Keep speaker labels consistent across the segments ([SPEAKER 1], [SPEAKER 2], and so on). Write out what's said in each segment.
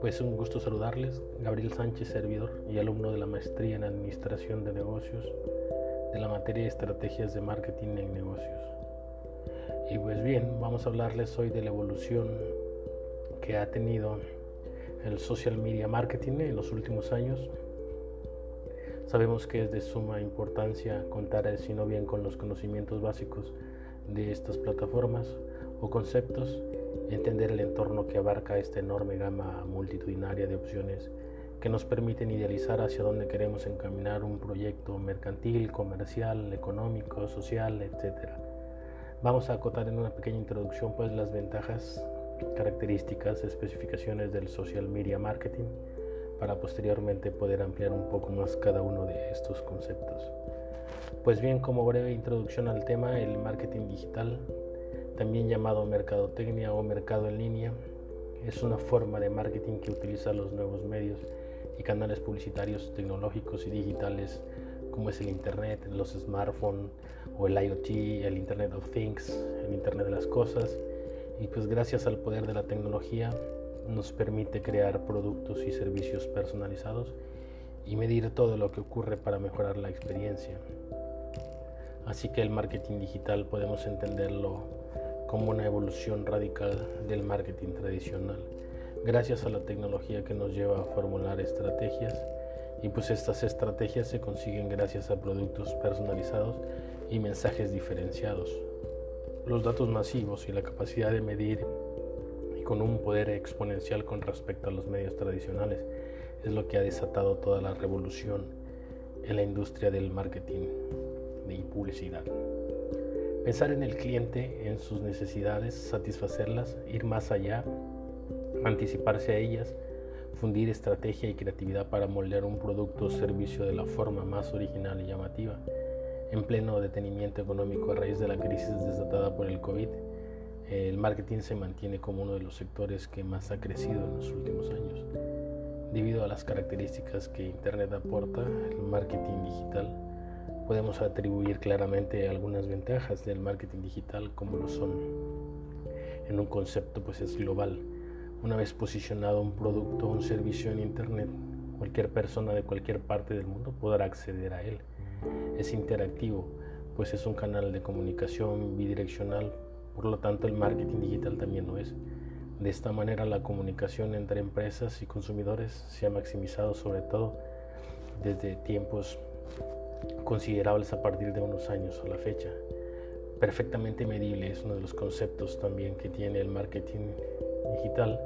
[SPEAKER 1] Pues un gusto saludarles, Gabriel Sánchez, servidor y alumno de la maestría en Administración de Negocios de la materia de Estrategias de Marketing en Negocios. Y pues bien, vamos a hablarles hoy de la evolución que ha tenido el social media marketing en los últimos años. Sabemos que es de suma importancia contar, si no bien, con los conocimientos básicos de estas plataformas o conceptos entender el entorno que abarca esta enorme gama multitudinaria de opciones que nos permiten idealizar hacia dónde queremos encaminar un proyecto mercantil, comercial, económico, social, etc. Vamos a acotar en una pequeña introducción pues las ventajas, características, especificaciones del social media marketing para posteriormente poder ampliar un poco más cada uno de estos conceptos. Pues bien, como breve introducción al tema, el marketing digital también llamado mercadotecnia o mercado en línea, es una forma de marketing que utiliza los nuevos medios y canales publicitarios tecnológicos y digitales como es el Internet, los smartphones o el IoT, el Internet of Things, el Internet de las Cosas. Y pues gracias al poder de la tecnología nos permite crear productos y servicios personalizados y medir todo lo que ocurre para mejorar la experiencia. Así que el marketing digital podemos entenderlo como una evolución radical del marketing tradicional, gracias a la tecnología que nos lleva a formular estrategias y pues estas estrategias se consiguen gracias a productos personalizados y mensajes diferenciados. Los datos masivos y la capacidad de medir y con un poder exponencial con respecto a los medios tradicionales es lo que ha desatado toda la revolución en la industria del marketing y publicidad. Pensar en el cliente, en sus necesidades, satisfacerlas, ir más allá, anticiparse a ellas, fundir estrategia y creatividad para moldear un producto o servicio de la forma más original y llamativa. En pleno detenimiento económico a raíz de la crisis desatada por el COVID, el marketing se mantiene como uno de los sectores que más ha crecido en los últimos años. Debido a las características que Internet aporta, el marketing digital podemos atribuir claramente algunas ventajas del marketing digital como lo son. En un concepto pues es global. Una vez posicionado un producto o un servicio en Internet, cualquier persona de cualquier parte del mundo podrá acceder a él. Es interactivo, pues es un canal de comunicación bidireccional, por lo tanto el marketing digital también lo es. De esta manera la comunicación entre empresas y consumidores se ha maximizado sobre todo desde tiempos considerables a partir de unos años a la fecha. Perfectamente medible es uno de los conceptos también que tiene el marketing digital,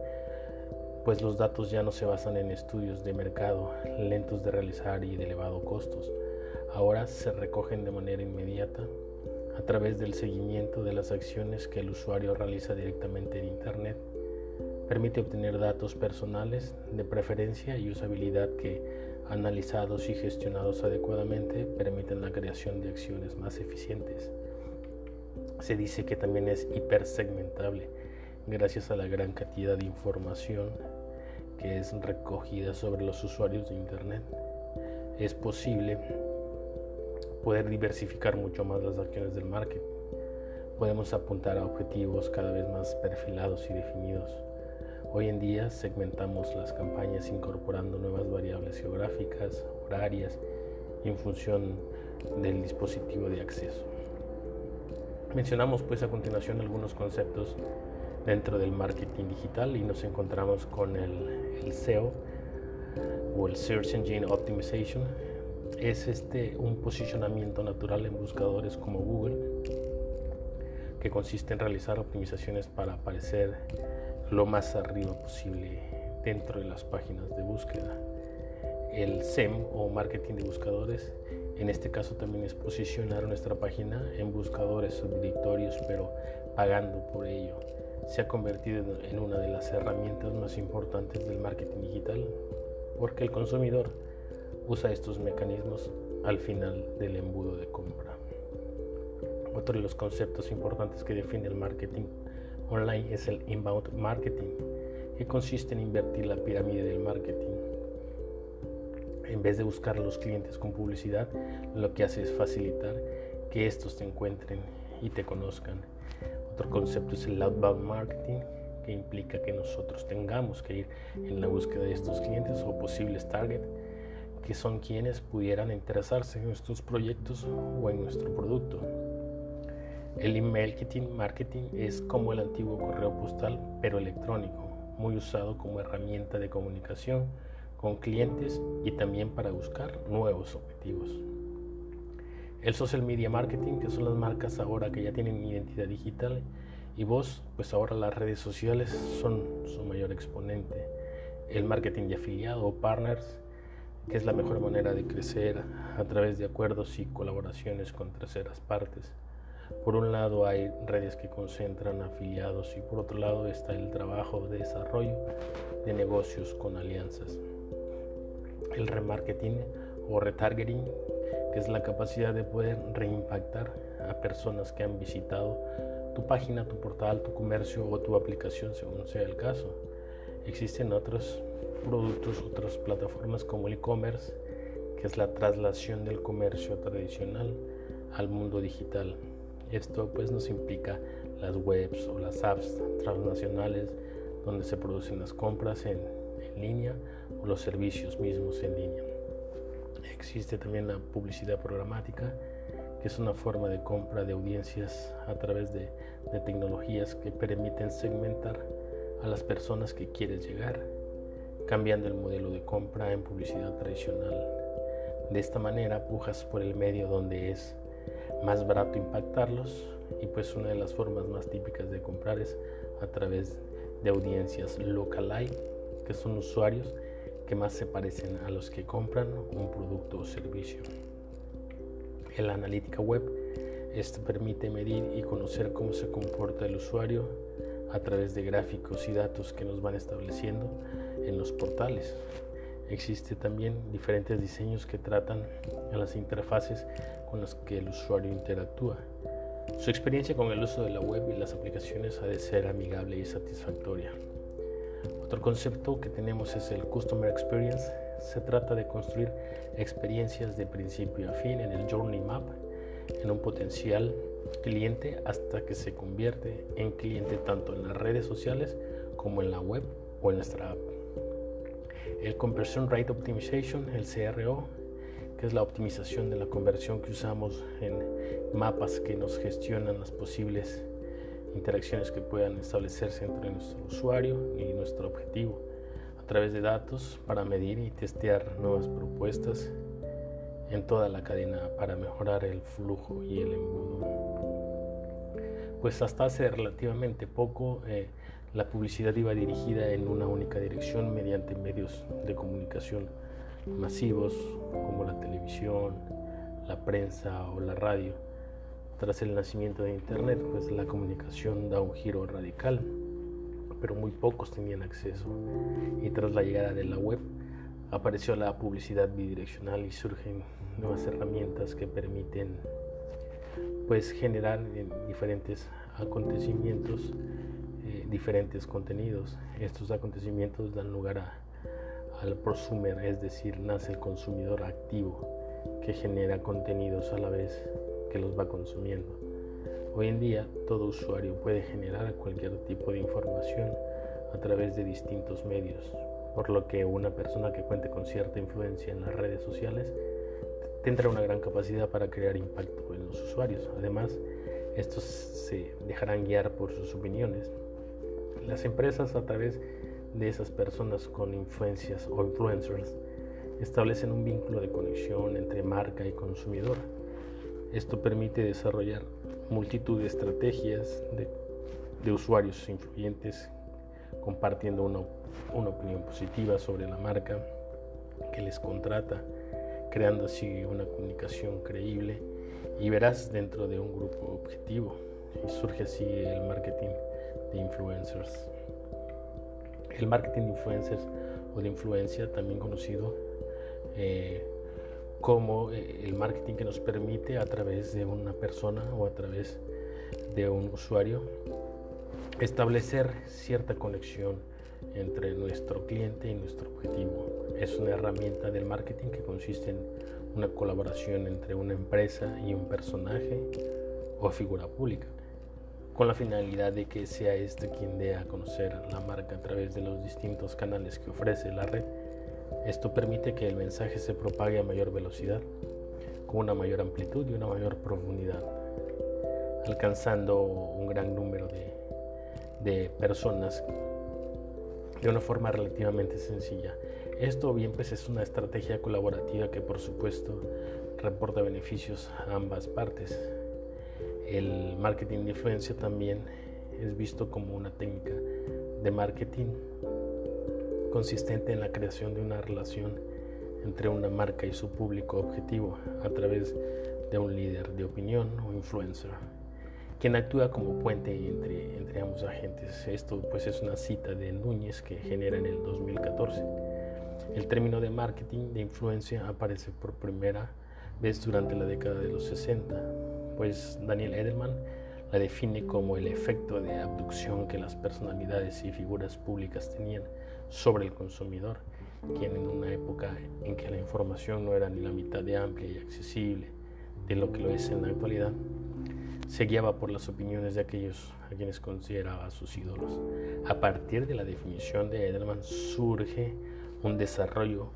[SPEAKER 1] pues los datos ya no se basan en estudios de mercado lentos de realizar y de elevado costos. Ahora se recogen de manera inmediata a través del seguimiento de las acciones que el usuario realiza directamente en Internet. Permite obtener datos personales de preferencia y usabilidad que analizados y gestionados adecuadamente, permiten la creación de acciones más eficientes. Se dice que también es hipersegmentable gracias a la gran cantidad de información que es recogida sobre los usuarios de Internet. Es posible poder diversificar mucho más las acciones del marketing. Podemos apuntar a objetivos cada vez más perfilados y definidos Hoy en día segmentamos las campañas incorporando nuevas variables geográficas, horarias en función del dispositivo de acceso. Mencionamos pues a continuación algunos conceptos dentro del marketing digital y nos encontramos con el, SEO o el Search Engine Optimization. Es este un posicionamiento natural en buscadores como Google que consiste en realizar optimizaciones para aparecer lo más arriba posible dentro de las páginas de búsqueda. El SEM o marketing de buscadores, en este caso también es posicionar nuestra página en buscadores subdirectorios, pero pagando por ello. Se ha convertido en una de las herramientas más importantes del marketing digital porque el consumidor usa estos mecanismos al final del embudo de compra. Otro de los conceptos importantes que define el marketing online es el inbound marketing, que consiste en invertir la pirámide del marketing. En vez de buscar a los clientes con publicidad, lo que hace es facilitar que estos te encuentren y te conozcan. Otro concepto es el outbound marketing, que implica que nosotros tengamos que ir en la búsqueda de estos clientes o posibles target, que son quienes pudieran interesarse en nuestros proyectos o en nuestro producto. El email marketing es como el antiguo correo postal, pero electrónico, muy usado como herramienta de comunicación con clientes y también para buscar nuevos objetivos. El social media marketing, que son las marcas ahora que ya tienen identidad digital y vos, pues ahora las redes sociales son su mayor exponente. El marketing de afiliado o partners, que es la mejor manera de crecer a través de acuerdos y colaboraciones con terceras partes. Por un lado hay redes que concentran afiliados y por otro lado está el trabajo de desarrollo de negocios con alianzas. El remarketing o retargeting, que es la capacidad de poder reimpactar a personas que han visitado tu página, tu portal, tu comercio o tu aplicación según sea el caso. Existen otros productos, otras plataformas como el e-commerce, que es la traslación del comercio tradicional al mundo digital. Esto pues nos implica las webs o las apps transnacionales donde se producen las compras en, línea o los servicios mismos en línea. Existe también la publicidad programática, que es una forma de compra de audiencias a través de, de tecnologías que permiten segmentar a las personas que quieres llegar, cambiando el modelo de compra en publicidad tradicional. De esta manera pujas por el medio donde es más barato impactarlos y pues una de las formas más típicas de comprar es a través de audiencias localized que son usuarios que más se parecen a los que compran un producto o servicio. En la analítica web, esto permite medir y conocer cómo se comporta el usuario a través de gráficos y datos que nos van estableciendo en los portales. Existe también diferentes diseños que tratan a las interfaces con las que el usuario interactúa. Su experiencia con el uso de la web y las aplicaciones ha de ser amigable y satisfactoria. Otro concepto que tenemos es el Customer Experience. Se trata de construir experiencias de principio a fin en el Journey Map, en un potencial cliente hasta que se convierte en cliente tanto en las redes sociales como en la web o en nuestra app. El Conversion Rate Optimization, el CRO, que es la optimización de la conversión que usamos en mapas que nos gestionan las posibles interacciones que puedan establecerse entre nuestro usuario y nuestro objetivo a través de datos para medir y testear nuevas propuestas en toda la cadena para mejorar el flujo y el embudo. Pues hasta hace relativamente poco eh, la publicidad iba dirigida en una única dirección mediante medios de comunicación masivos como la televisión, la prensa o la radio. Tras el nacimiento de Internet, pues la comunicación da un giro radical, pero muy pocos tenían acceso. Y tras la llegada de la web, apareció la publicidad bidireccional y surgen nuevas herramientas que permiten pues generar diferentes acontecimientos diferentes contenidos. Estos acontecimientos dan lugar al prosumer, es decir, nace el consumidor activo que genera contenidos a la vez que los va consumiendo. Hoy en día todo usuario puede generar cualquier tipo de información a través de distintos medios, por lo que una persona que cuente con cierta influencia en las redes sociales tendrá una gran capacidad para crear impacto en los usuarios. Además, estos se dejarán guiar por sus opiniones las empresas a través de esas personas con influencias o influencers establecen un vínculo de conexión entre marca y consumidor. Esto permite desarrollar multitud de estrategias de, usuarios influyentes compartiendo una, una opinión positiva sobre la marca que les contrata, creando así una comunicación creíble y veraz dentro de un grupo objetivo. Y surge así el marketing de influencers. El marketing de influencers o de influencia, también conocido eh, como eh, el marketing que nos permite a través de una persona o a través de un usuario establecer cierta conexión entre nuestro cliente y nuestro objetivo. Es una herramienta del marketing que consiste en una colaboración entre una empresa y un personaje o figura pública, con la finalidad de que sea este quien dé a conocer la marca a través de los distintos canales que ofrece la red. Esto permite que el mensaje se propague a mayor velocidad, con una mayor amplitud y una mayor profundidad, alcanzando un gran número de, personas de una forma relativamente sencilla. Esto bien pues es una estrategia colaborativa que por supuesto reporta beneficios a ambas partes. El marketing de influencia también es visto como una técnica de marketing consistente en la creación de una relación entre una marca y su público objetivo a través de un líder de opinión o influencer quien actúa como puente entre, ambos agentes. Esto pues es una cita de Núñez que genera en el 2014. El término de marketing de influencia aparece por primera vez durante la década de los 60, pues Daniel Edelman la define como el efecto de abducción que las personalidades y figuras públicas tenían sobre el consumidor, quien en una época en que la información no era ni la mitad de amplia y accesible de lo que lo es en la actualidad, se guiaba por las opiniones de aquellos a quienes consideraba sus ídolos. A partir de la definición de Edelman surge un desarrollo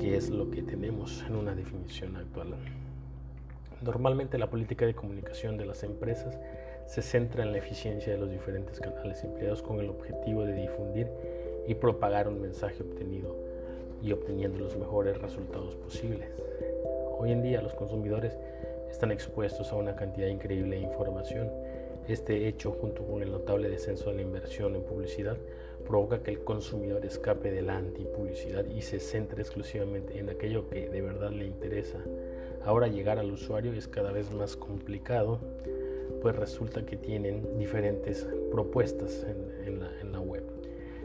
[SPEAKER 1] que es lo que tenemos en una definición actual. Normalmente la política de comunicación de las empresas se centra en la eficiencia de los diferentes canales empleados con el objetivo de difundir y propagar un mensaje obtenido y obteniendo los mejores resultados posibles. Hoy en día los consumidores están expuestos a una cantidad increíble de información. Este hecho, junto con el notable descenso de la inversión en publicidad, provoca que el consumidor escape de la antipublicidad y se centre exclusivamente en aquello que de verdad le interesa. Ahora llegar al usuario es cada vez más complicado, pues resulta que tienen diferentes propuestas en, la, web.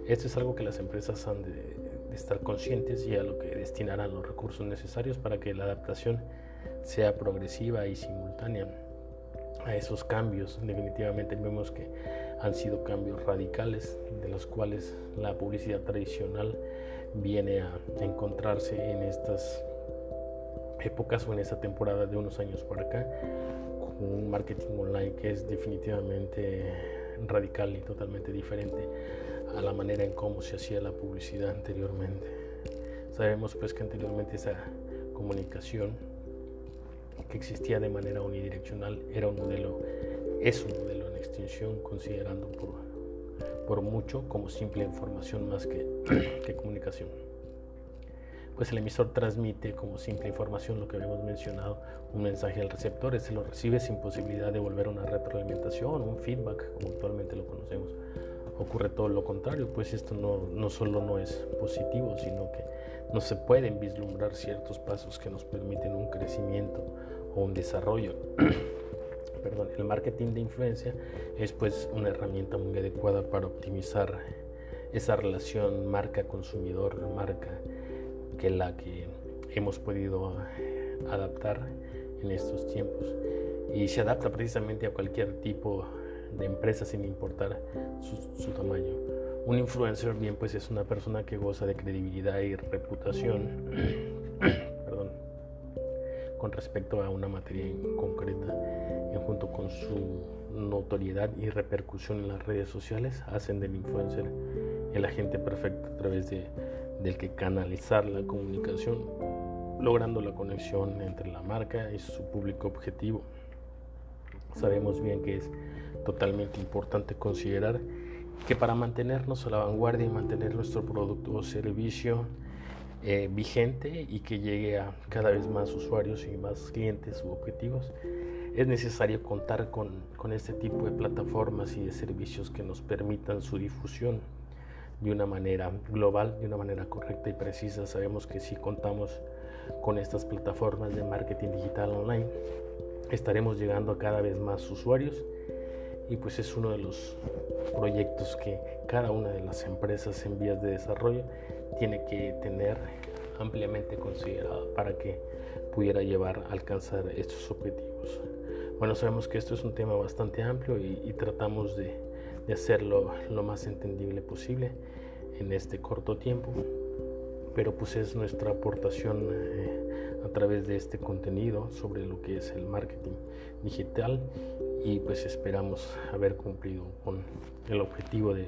[SPEAKER 1] Esto es algo que las empresas han de, de estar conscientes y a lo que destinarán los recursos necesarios para que la adaptación sea progresiva y simultánea a esos cambios. Definitivamente vemos que han sido cambios radicales de los cuales la publicidad tradicional viene a encontrarse en estas épocas o en esta temporada de unos años por acá con un marketing online que es definitivamente radical y totalmente diferente a la manera en cómo se hacía la publicidad anteriormente. Sabemos pues que anteriormente esa comunicación que existía de manera unidireccional era un modelo, es un modelo en extinción, considerando por, por mucho como simple información más que comunicación. Pues el emisor transmite como simple información lo que habíamos mencionado, un mensaje al receptor, se lo recibe sin posibilidad de volver una retroalimentación, un feedback, como actualmente lo conocemos. Ocurre todo lo contrario, pues esto no, no solo no es positivo, sino que no se pueden vislumbrar ciertos pasos que nos permiten un crecimiento o un desarrollo. Perdón, el marketing de influencia es pues una herramienta muy adecuada para optimizar esa relación marca-consumidor, marca que la que hemos podido adaptar en estos tiempos y se adapta precisamente a cualquier tipo de empresa sin importar su, su tamaño. Un influencer bien pues es una persona que goza de credibilidad y reputación con respecto a una materia en concreta y junto con su notoriedad y repercusión en las redes sociales hacen del influencer el agente perfecto a través de, del que canalizar la comunicación logrando la conexión entre la marca y su público objetivo. Sabemos bien que es totalmente importante considerar que para mantenernos a la vanguardia y mantener nuestro producto o servicio eh, vigente y que llegue a cada vez más usuarios y más clientes u objetivos, es necesario contar con, con este tipo de plataformas y de servicios que nos permitan su difusión de una manera global, de una manera correcta y precisa. Sabemos que si contamos con estas plataformas de marketing digital online, estaremos llegando a cada vez más usuarios y pues es uno de los proyectos que cada una de las empresas en vías de desarrollo tiene que tener ampliamente considerado para que pudiera llevar a alcanzar estos objetivos. Bueno, sabemos que esto es un tema bastante amplio y, tratamos de, de, hacerlo lo más entendible posible en este corto tiempo. pero pues es nuestra aportación eh, a través de este contenido sobre lo que es el marketing digital y pues esperamos haber cumplido con el objetivo de,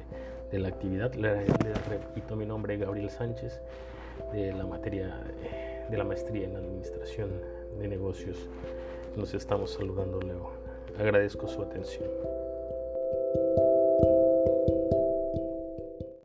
[SPEAKER 1] la actividad. Le, repito mi nombre Gabriel Sánchez de la materia de la maestría en administración de negocios. Nos estamos saludando luego. Agradezco su atención.